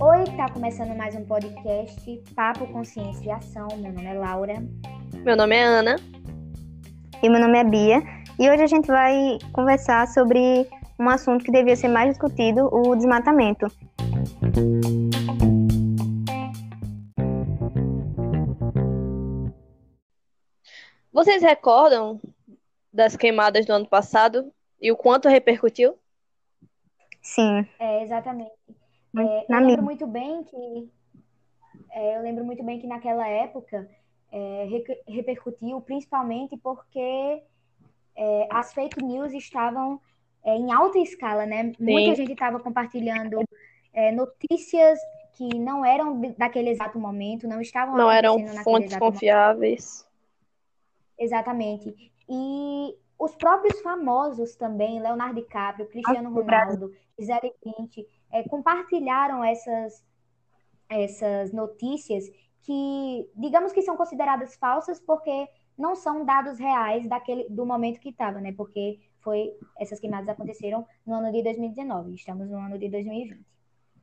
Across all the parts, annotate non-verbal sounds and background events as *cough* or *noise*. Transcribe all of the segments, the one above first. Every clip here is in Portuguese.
Oi, tá começando mais um podcast Papo Consciência e Ação. Meu nome é Laura. Meu nome é Ana. E meu nome é Bia. E hoje a gente vai conversar sobre um assunto que devia ser mais discutido, o desmatamento. Vocês recordam das queimadas do ano passado e o quanto repercutiu? Sim. É, exatamente. É, eu lembro muito bem que é, eu lembro muito bem que naquela época é, re- repercutiu principalmente porque é, as fake news estavam é, em alta escala, né? Muita gente estava compartilhando é, notícias que não eram daquele exato momento, não estavam Não eram fontes exato momento. confiáveis. Exatamente. E os próprios famosos também, Leonardo DiCaprio, Cristiano. Ronaldo, Gisele Bündchen, eh, compartilharam essas, essas notícias que, digamos que são consideradas falsas porque não são dados reais daquele, do momento que estava, né? Porque foi, essas queimadas aconteceram no ano de 2019, estamos no ano de 2020.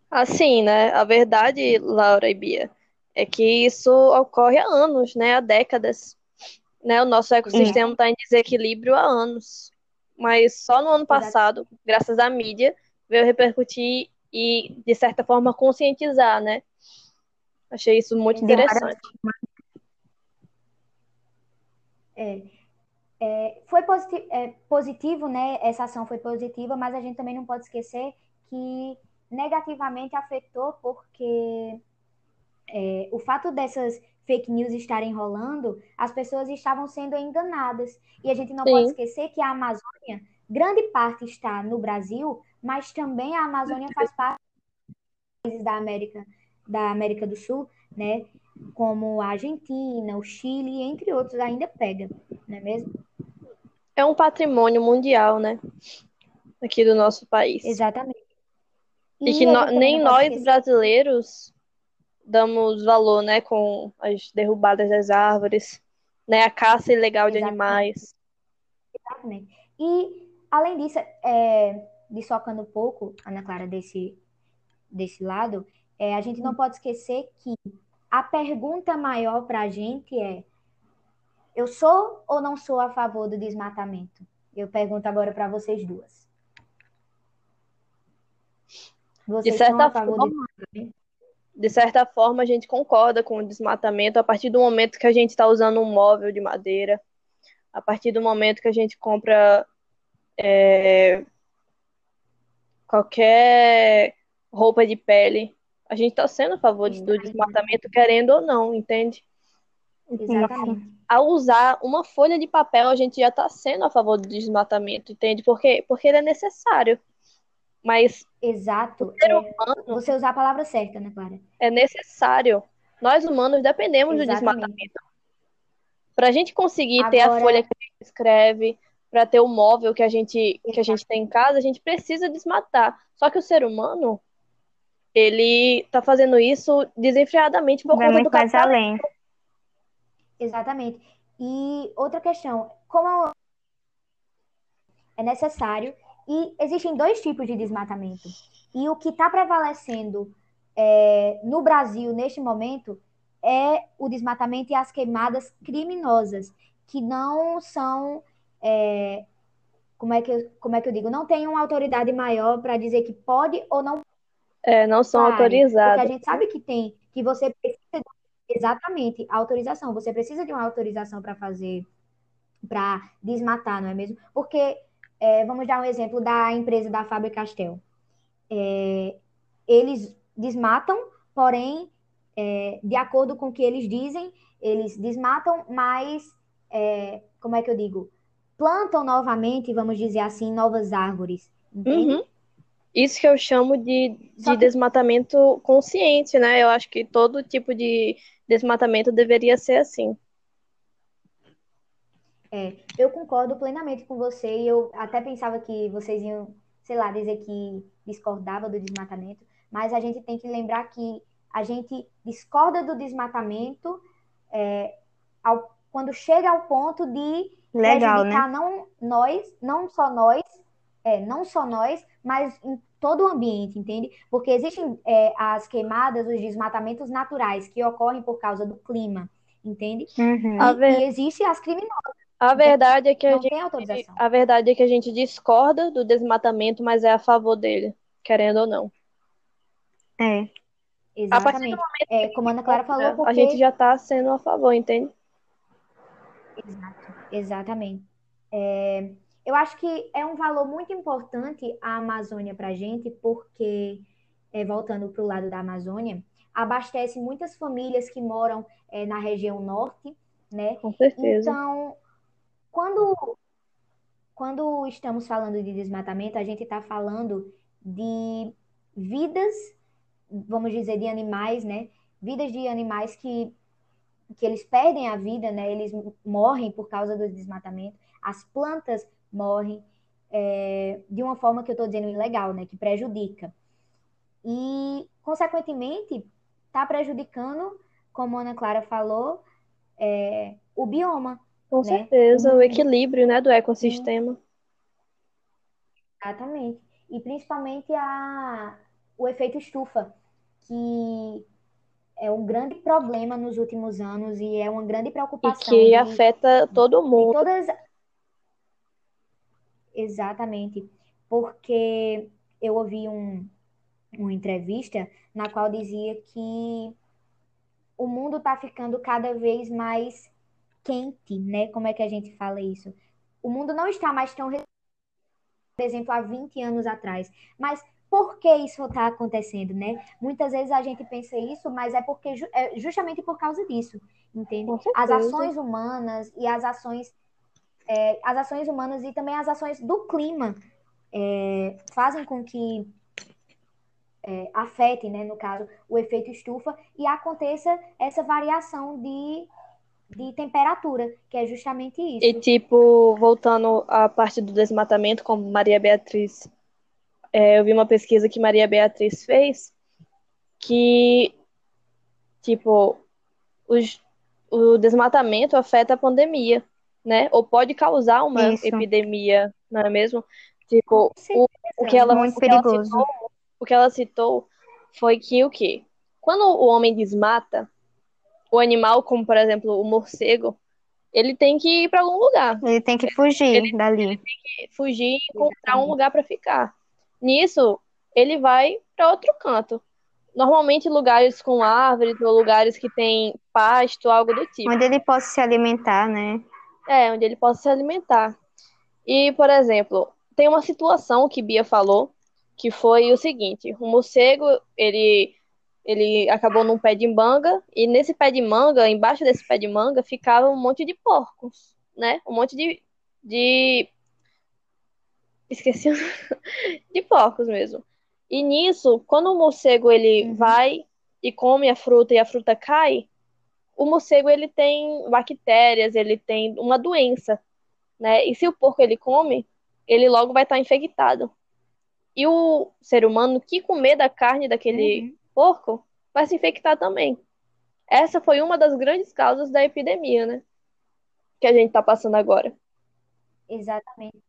Assim, né? A verdade, Laura e Bia, é que isso ocorre há anos, né? Há décadas. Né? O nosso ecossistema está em desequilíbrio há anos. Mas só no ano passado, graças à mídia, veio repercutir e, de certa forma, conscientizar, né? Achei isso muito interessante. É, é, foi positi- é, positivo, né? Essa ação foi positiva, mas a gente também não pode esquecer que negativamente afetou porque é, o fato dessas fake news estarem rolando, as pessoas estavam sendo enganadas. E a gente não Sim. pode esquecer que a Amazônia, grande parte está no Brasil, mas também a Amazônia faz parte dos países da América, da América do Sul, né? Como a Argentina, o Chile, entre outros, ainda pega, não é mesmo? É um patrimônio mundial, né? Aqui do nosso país. Exatamente. E que a no- nem nós esquecer- brasileiros damos valor, né, com as derrubadas das árvores, né, a caça ilegal de Exatamente. animais. Exatamente. E, além disso, é, dissocando um pouco, Ana Clara, desse, desse lado, é, a gente não pode esquecer que a pergunta maior para a gente é: eu sou ou não sou a favor do desmatamento? Eu pergunto agora para vocês duas. Vocês são certa a favor do forma, De certa forma, a gente concorda com o desmatamento a partir do momento que a gente está usando um móvel de madeira, a partir do momento que a gente compra é, qualquer roupa de pele. A gente está sendo a favor do desmatamento, querendo ou não, entende? Exatamente. ao usar uma folha de papel, a gente já está sendo a favor do desmatamento, entende? Por quê? Porque ele é necessário. Mas Exato. É, humano você usar a palavra certa, né, Clara? é necessário. Nós humanos dependemos do Exatamente. desmatamento. Para a gente conseguir ter a Agora- folha que a gente escreve, para ter o móvel que a gente, que a gente tem em casa, a gente precisa desmatar. Só que o ser humano, ele está fazendo isso desenfreadamente por Vai conta muito do mais além. Exatamente. E outra questão, como é necessário, e existem dois tipos de desmatamento. E o que está prevalecendo é, no Brasil neste momento é o desmatamento e as queimadas criminosas, que não são, é, como é que eu, como é que eu digo, não tem uma autoridade maior para dizer que pode ou não É, não são área. Porque a gente sabe que tem, que você precisa de, exatamente, autorização. Você precisa de uma autorização para fazer, para desmatar, não é mesmo? Porque, é, vamos dar um exemplo da empresa da Faber Castell. É, eles desmatam, porém, é, de acordo com o que eles dizem, eles desmatam, mas, é, como é que eu digo? Plantam novamente, vamos dizer assim, novas árvores. Uhum. Isso que eu chamo de, de que- desmatamento consciente, né? Eu acho que todo tipo de desmatamento deveria ser assim. É, eu concordo plenamente com você e eu até pensava que vocês iam, sei lá, dizer que discordava do desmatamento, mas a gente tem que lembrar que a gente discorda do desmatamento é, ao- quando chega ao ponto de Legal, né? prejudicar não nós, não só nós, É, não só nós, mas em todo o ambiente, entende? Porque existem é, as queimadas, os desmatamentos naturais que ocorrem por causa do clima, entende? Uhum. E, ver... e existem as criminosas. A verdade é que a gente, a verdade é que a gente discorda do desmatamento, mas é a favor dele, querendo ou não. É. Exatamente. É, como a Ana Clara falou, porque... a gente já está sendo a favor, entende? Exato, exatamente. É, eu acho que é um valor muito importante a Amazônia para a gente, porque, é, voltando para o lado da Amazônia, abastece muitas famílias que moram é, na região norte, né? Com certeza. Então, quando, quando estamos falando de desmatamento, a gente está falando de vidas, vamos dizer, de animais, né? Vidas de animais que, que eles perdem a vida, né? Eles morrem por causa do desmatamento. As plantas morrem é, de uma forma que eu estou dizendo ilegal, né? Que prejudica. E, consequentemente, está prejudicando, como a Ana Clara falou, é, o bioma. Com né? certeza, o equilíbrio né, do ecossistema. Exatamente. E principalmente a, o efeito estufa, que é um grande problema nos últimos anos e é uma grande preocupação. E que de, afeta todo mundo. Todas... Exatamente. Porque eu ouvi um, uma entrevista na qual dizia que o mundo está ficando cada vez mais quente, né? Como é que a gente fala isso? O mundo não está mais tão, por exemplo, há 20 anos atrás. Mas por que isso está acontecendo, né? Muitas vezes a gente pensa isso, mas é porque é justamente por causa disso, entende? As ações humanas e as ações, é, as ações humanas e também as ações do clima é, fazem com que é, afetem, né, no caso, o efeito estufa e aconteça essa variação de de temperatura, que é justamente isso. E, tipo, voltando à parte do desmatamento, como Maria Beatriz, é, eu vi uma pesquisa que Maria Beatriz fez, que, tipo, os, o desmatamento afeta a pandemia, né? Ou pode causar uma isso. epidemia, não é mesmo? Tipo, o, o, que ela, Muito o que ela citou, o que ela citou foi que o quê? Quando o homem desmata, o animal, como por exemplo o morcego, ele tem que ir para algum lugar. Ele tem que fugir ele, dali. Ele tem que fugir e encontrar um lugar para ficar. Nisso, ele vai para outro canto. Normalmente lugares com árvores ou lugares que tem pasto, algo do tipo. Onde ele possa se alimentar, né? É, onde ele possa se alimentar. E, por exemplo, tem uma situação que Bia falou, que foi o seguinte: o morcego, ele ele acabou num pé de manga, e nesse pé de manga, embaixo desse pé de manga, ficava um monte de porcos, né? Um monte de. de... Esqueci. *laughs* de porcos mesmo. E nisso, quando o morcego ele uhum. vai e come a fruta e a fruta cai, o morcego ele tem bactérias, ele tem uma doença, né? E se o porco ele come, ele logo vai estar infectado. E o ser humano que comer da carne daquele uhum porco vai se infectar também. Essa foi uma das grandes causas da epidemia, né? Que a gente está passando agora. Exatamente.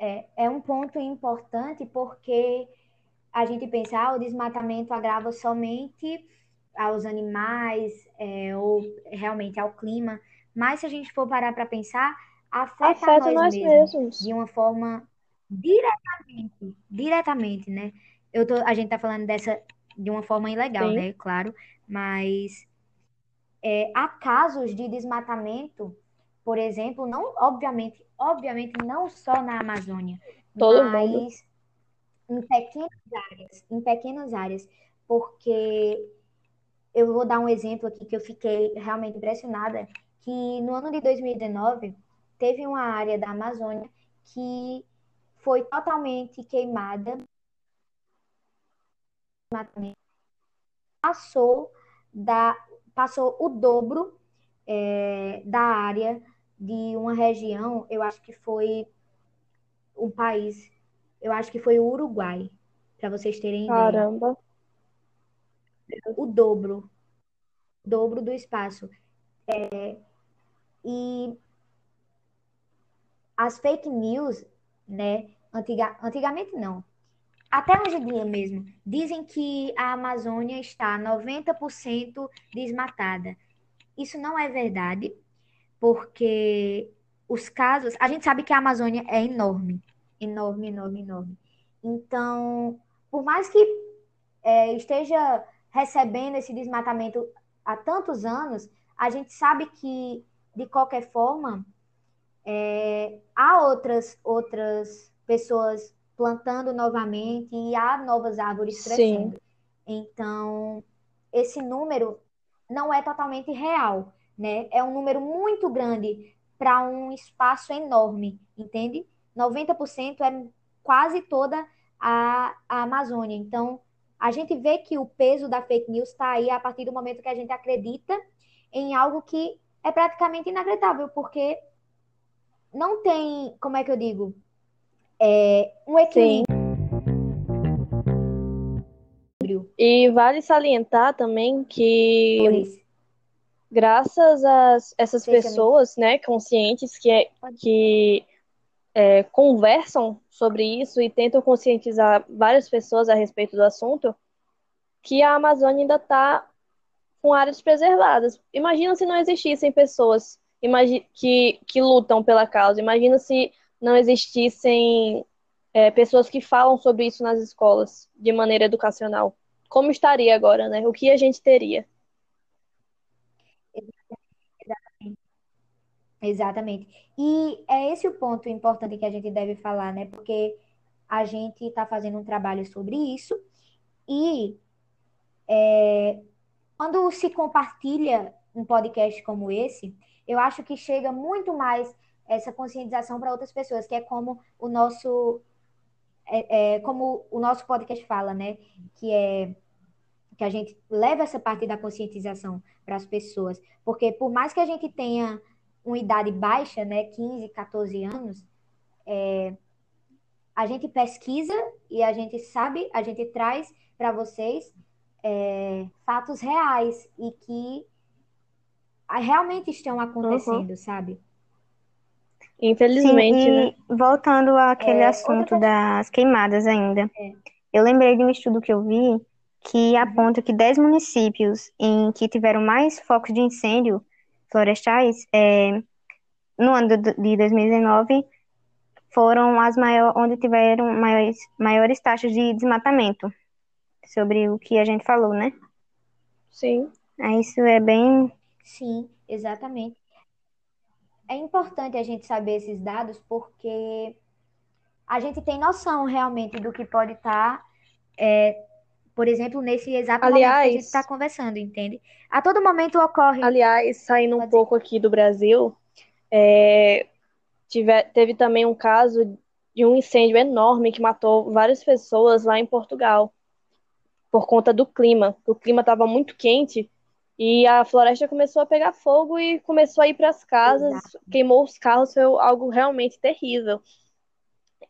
É, é um ponto importante porque a gente pensa, ah, o desmatamento agrava somente aos animais é, ou realmente ao clima, mas se a gente for parar para pensar, afeta, afeta nós, nós mesmos, mesmos, de uma forma diretamente, diretamente, né? Eu tô, a gente está falando dessa de uma forma ilegal, Sim. né? Claro, mas é, há casos de desmatamento, por exemplo, não, obviamente, obviamente não só na Amazônia, Todo mas mundo. em pequenas áreas, em pequenas áreas, porque eu vou dar um exemplo aqui que eu fiquei realmente impressionada, que no ano de 2019 teve uma área da Amazônia que foi totalmente queimada passou da passou o dobro é, da área de uma região, eu acho que foi um país, eu acho que foi o Uruguai, para vocês terem ideia. Caramba. O dobro, dobro do espaço. É, e as fake news, né, antiga, antigamente não, até hoje em dia mesmo, dizem que a Amazônia está 90% desmatada. Isso não é verdade, porque os casos. A gente sabe que a Amazônia é enorme. Enorme, enorme, enorme. Então, por mais que é, esteja recebendo esse desmatamento há tantos anos, a gente sabe que, de qualquer forma, é, há outras, outras pessoas plantando novamente e há novas árvores crescendo. Sim. Então, esse número não é totalmente real, né? É um número muito grande para um espaço enorme, entende? 90% é quase toda a, a Amazônia. Então, a gente vê que o peso da fake news está aí a partir do momento que a gente acredita em algo que é praticamente inacreditável, porque não tem, como é que eu digo, é, um equilíbrio. Sim. E vale salientar também que graças a essas pessoas, né, conscientes que, é, que é, conversam sobre isso e tentam conscientizar várias pessoas a respeito do assunto, que a Amazônia ainda está com áreas preservadas. Imagina se não existissem pessoas que, que lutam pela causa. Imagina se não existissem é, pessoas que falam sobre isso nas escolas de maneira educacional. Como estaria agora, né? O que a gente teria? Exatamente. E é esse o ponto importante que a gente deve falar, né? Porque a gente está fazendo um trabalho sobre isso e é, quando se compartilha um podcast como esse, eu acho que chega muito mais essa conscientização para outras pessoas, que é como o nosso é, é, como o nosso podcast fala, né? Que é que a gente leva essa parte da conscientização para as pessoas, porque por mais que a gente tenha uma idade baixa, né, 15, 14 anos, é, a gente pesquisa e a gente sabe, a gente traz para vocês é, fatos reais e que realmente estão acontecendo, uhum. sabe? Infelizmente, Sim, né? Voltando àquele é, assunto outra... das queimadas ainda. É. Eu lembrei de um estudo que eu vi que aponta que 10 municípios em que tiveram mais focos de incêndio florestais é, no ano de 2019 foram as maiores, onde tiveram maiores, maiores taxas de desmatamento, sobre o que a gente falou, né? Sim. Isso é bem. Sim, exatamente é importante a gente saber esses dados porque a gente tem noção realmente do que pode estar, tá, é, por exemplo, nesse exato Aliás, momento que a gente está conversando, entende? A todo momento ocorre. Aliás, saindo um pouco aqui do Brasil, é, tive, teve também um caso de um incêndio enorme que matou várias pessoas lá em Portugal por conta do clima. O clima estava muito quente e a floresta começou a pegar fogo e começou a ir para as casas, queimou os carros, foi algo realmente terrível.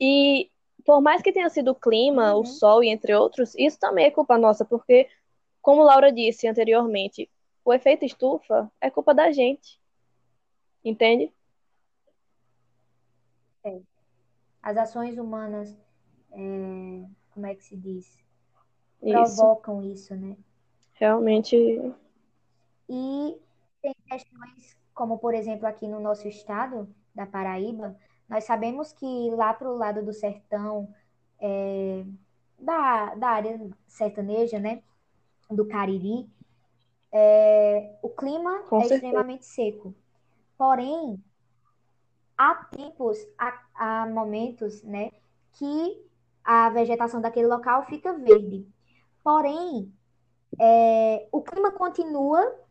E por mais que tenha sido o clima, uhum. o sol e entre outros, isso também é culpa nossa, porque, como Laura disse anteriormente, o efeito estufa é culpa da gente. Entende? É. As ações humanas, é... como é que se diz? Provocam isso, isso né? Realmente e tem questões como, por exemplo, aqui no nosso estado da Paraíba, nós sabemos que lá para o lado do sertão, é, da, da área sertaneja, né, do Cariri, é, o clima Com é certeza. extremamente seco. Porém, há tempos, há, há momentos, né, que a vegetação daquele local fica verde. Porém, é, o clima continua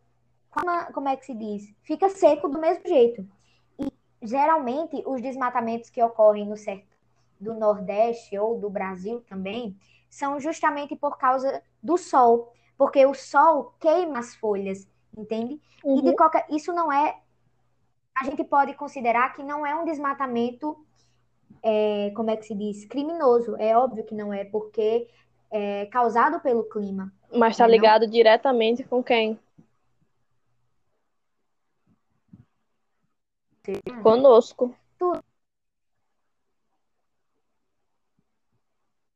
como, é que se diz? Fica seco do mesmo jeito. E geralmente os desmatamentos que ocorrem no certo do Nordeste ou do Brasil também são justamente por causa do sol, porque o sol queima as folhas, entende? Uhum. E de uhum. qualquer, isso não é a gente pode considerar que não é um desmatamento é, como é que se diz, criminoso. É óbvio que não é, porque é causado pelo clima. Mas está ligado diretamente com quem? Conosco.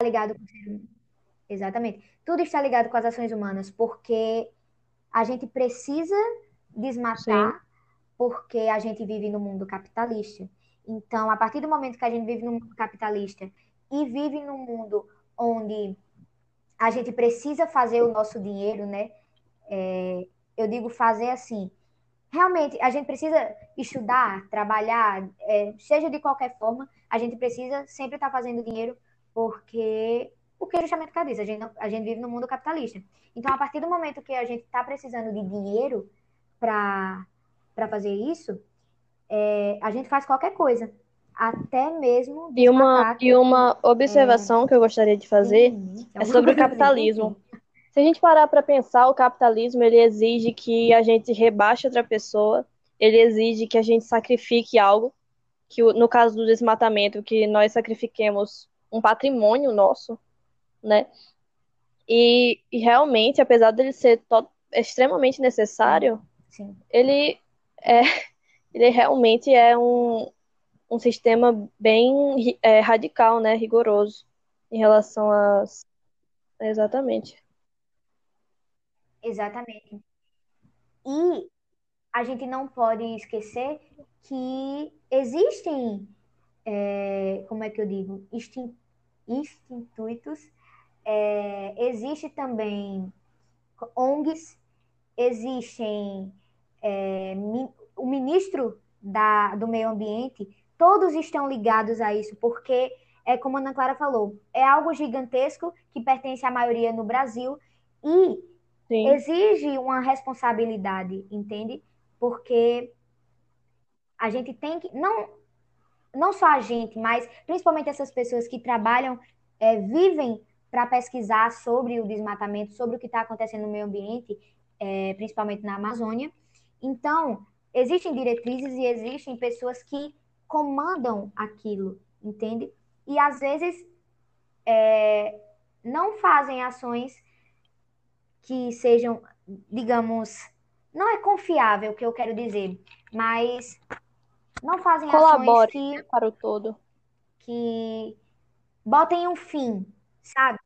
ligado com Exatamente. Tudo está ligado com as ações humanas, porque a gente precisa desmatar, Sim. porque a gente vive no mundo capitalista. Então, a partir do momento que a gente vive no mundo capitalista e vive num mundo onde a gente precisa fazer o nosso dinheiro, né? É, eu digo fazer assim. Realmente, a gente precisa estudar, trabalhar, é, seja de qualquer forma, a gente precisa sempre estar fazendo dinheiro, porque o que justamente diz, a gente, a gente vive no mundo capitalista. Então, a partir do momento que a gente está precisando de dinheiro para fazer isso, é, a gente faz qualquer coisa. Até mesmo. E uma, e uma observação é... que eu gostaria de fazer sim, é, é sobre o capitalismo. Se a gente parar para pensar, o capitalismo ele exige que a gente rebaixe outra pessoa, ele exige que a gente sacrifique algo, que no caso do desmatamento, que nós sacrifiquemos um patrimônio nosso, né? E, e realmente, apesar dele ser extremamente necessário, Sim. ele é *laughs* ele realmente é um, um sistema bem é, radical, né, rigoroso em relação às exatamente. Exatamente. E a gente não pode esquecer que existem, é, como é que eu digo, institutos é, existe também ONGs, existem é, o ministro da, do meio ambiente, todos estão ligados a isso, porque é como a Ana Clara falou, é algo gigantesco que pertence à maioria no Brasil e Sim. exige uma responsabilidade, entende? Porque a gente tem que não não só a gente, mas principalmente essas pessoas que trabalham, é, vivem para pesquisar sobre o desmatamento, sobre o que está acontecendo no meio ambiente, é, principalmente na Amazônia. Então, existem diretrizes e existem pessoas que comandam aquilo, entende? E às vezes é, não fazem ações que sejam, digamos, não é confiável o que eu quero dizer, mas não fazem Colabore ações que para o todo que botem um fim sabe?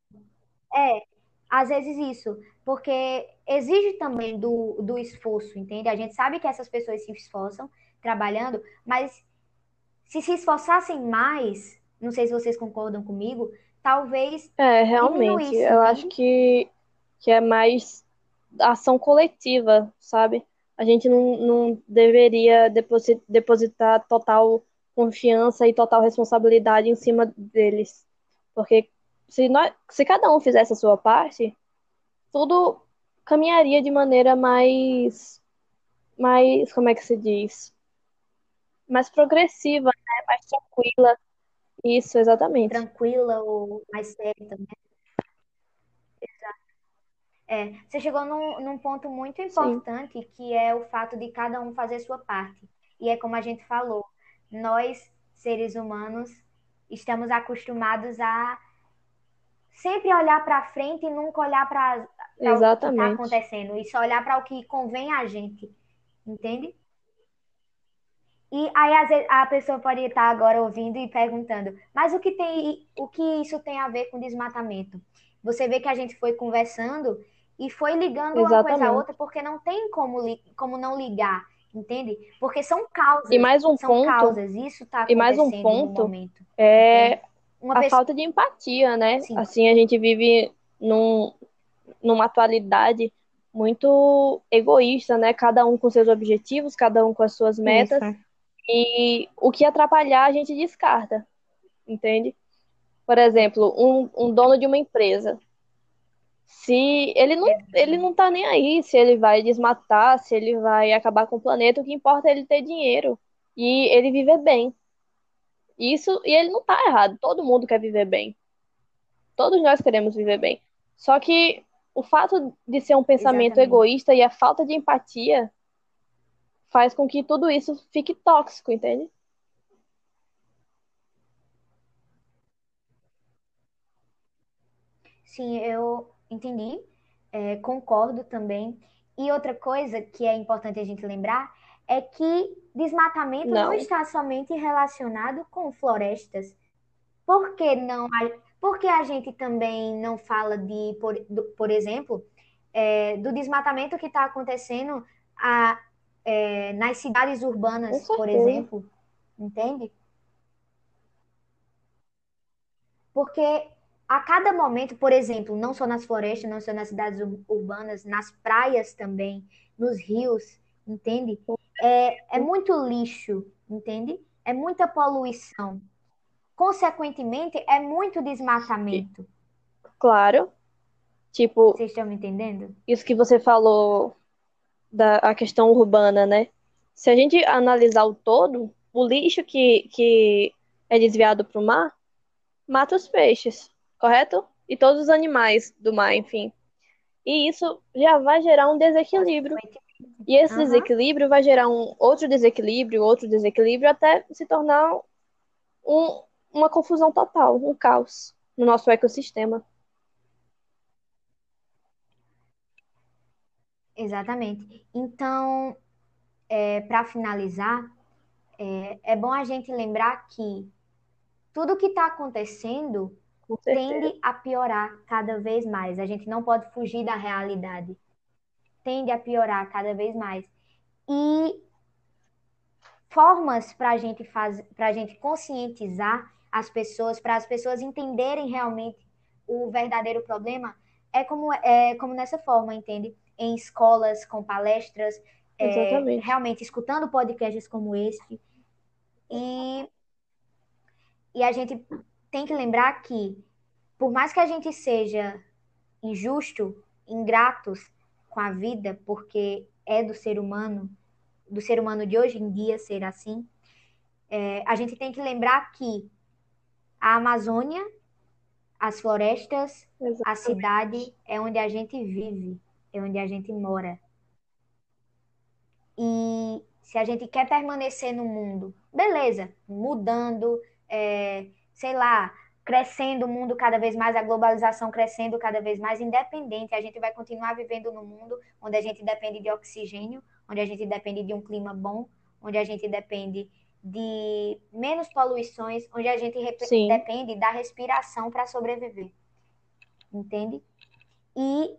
É, às vezes isso, porque exige também do, do esforço, entende? A gente sabe que essas pessoas se esforçam trabalhando, mas se se esforçassem mais, não sei se vocês concordam comigo, talvez. É, realmente, eu acho que, que é mais ação coletiva, sabe? A gente não, não deveria depositar total confiança e total responsabilidade em cima deles. Porque se, nós, se cada um fizesse a sua parte, tudo caminharia de maneira mais, mais, como é que se diz? Mais progressiva, né? mais tranquila. Isso, exatamente. Tranquila ou mais certa, né? É, você chegou num, num ponto muito importante, Sim. que é o fato de cada um fazer sua parte. E é como a gente falou, nós, seres humanos, estamos acostumados a sempre olhar para frente e nunca olhar para o que está acontecendo. E só olhar para o que convém a gente. Entende? E aí, vezes, a pessoa pode estar agora ouvindo e perguntando, mas o que tem, o que isso tem a ver com desmatamento? Você vê que a gente foi conversando e foi ligando Exatamente. uma coisa a outra, porque não tem como, como não ligar, entende? Porque são causas. E mais um são ponto. Causas, isso acontecendo e mais um ponto momento. É. A pessoa... falta de empatia, né? Sim. Assim, a gente vive num, numa atualidade muito egoísta, né? Cada um com seus objetivos, cada um com as suas metas. Isso. E o que atrapalhar a gente descarta, entende? Por exemplo, um, um dono de uma empresa. Se ele não, ele não tá nem aí se ele vai desmatar, se ele vai acabar com o planeta, o que importa é ele ter dinheiro e ele viver bem. Isso, e ele não tá errado. Todo mundo quer viver bem. Todos nós queremos viver bem. Só que o fato de ser um pensamento Exatamente. egoísta e a falta de empatia faz com que tudo isso fique tóxico, entende? Sim, eu entendi, é, concordo também. E outra coisa que é importante a gente lembrar é que desmatamento não. não está somente relacionado com florestas. Por que não? Por que a gente também não fala de, por, do, por exemplo, é, do desmatamento que está acontecendo a, é, nas cidades urbanas, por exemplo? Entende? Porque a cada momento, por exemplo, não só nas florestas, não só nas cidades urbanas, nas praias também, nos rios, entende? É, é muito lixo, entende? É muita poluição. Consequentemente, é muito desmatamento. Claro. Tipo. Vocês estão me entendendo? Isso que você falou da a questão urbana, né? Se a gente analisar o todo, o lixo que, que é desviado para o mar mata os peixes, correto? E todos os animais do mar, enfim. E isso já vai gerar um desequilíbrio. E esse uhum. desequilíbrio vai gerar um outro desequilíbrio, outro desequilíbrio, até se tornar um, uma confusão total, um caos no nosso ecossistema. Exatamente. Então, é, para finalizar, é, é, bom a gente lembrar que tudo que está acontecendo tende a piorar cada vez mais. A gente não pode fugir da realidade. Tende a piorar cada vez mais. E formas para a gente fazer, para a gente conscientizar as pessoas, para as pessoas entenderem realmente o verdadeiro problema, é como, é como nessa forma, entende? Em escolas, com palestras, é, realmente escutando podcasts como este. E, e a gente tem que lembrar que, por mais que a gente seja injusto, ingratos com a vida, porque é do ser humano, do ser humano de hoje em dia ser assim, é, a gente tem que lembrar que a Amazônia, as florestas, Exatamente. a cidade é onde a gente vive, é onde a gente mora. E se a gente quer permanecer no mundo, beleza, mudando, é, sei lá, crescendo o mundo cada vez mais, a globalização crescendo cada vez mais, independente, a gente vai continuar vivendo no mundo onde a gente depende de oxigênio, onde a gente depende de um clima bom, onde a gente depende de menos poluições, onde a gente depende da respiração para sobreviver. Entende? E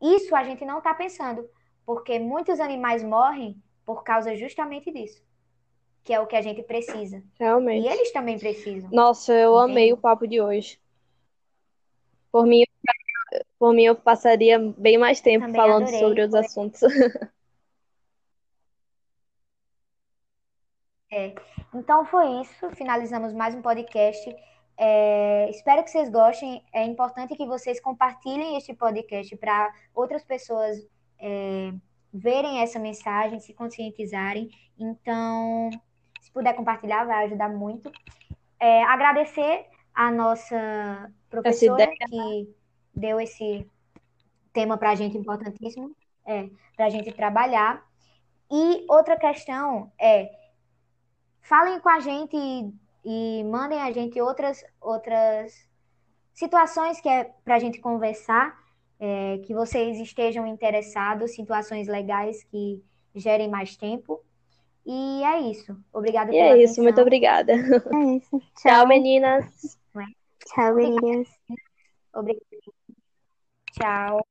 isso a gente não está pensando, porque muitos animais morrem por causa justamente disso, que é o que a gente precisa. Realmente. E eles também precisam. Nossa, eu entende? amei o papo de hoje. Por mim, por mim eu passaria bem mais tempo também falando adorei. sobre os assuntos. *laughs* É. Então foi isso. Finalizamos mais um podcast. É, espero que vocês gostem. É importante que vocês compartilhem este podcast para outras pessoas é, verem essa mensagem, se conscientizarem. Então, se puder compartilhar, vai ajudar muito. É, agradecer a nossa professora que deu esse tema para a gente importantíssimo, é, para a gente trabalhar. E outra questão é falem com a gente e, e mandem a gente outras, outras situações que é para a gente conversar, é, que vocês estejam interessados, situações legais que gerem mais tempo. E é isso. Obrigada e é isso, muito obrigada. É isso. *laughs* Tchau, Tchau meninas. Tchau, meninas. Obrigada. Tchau.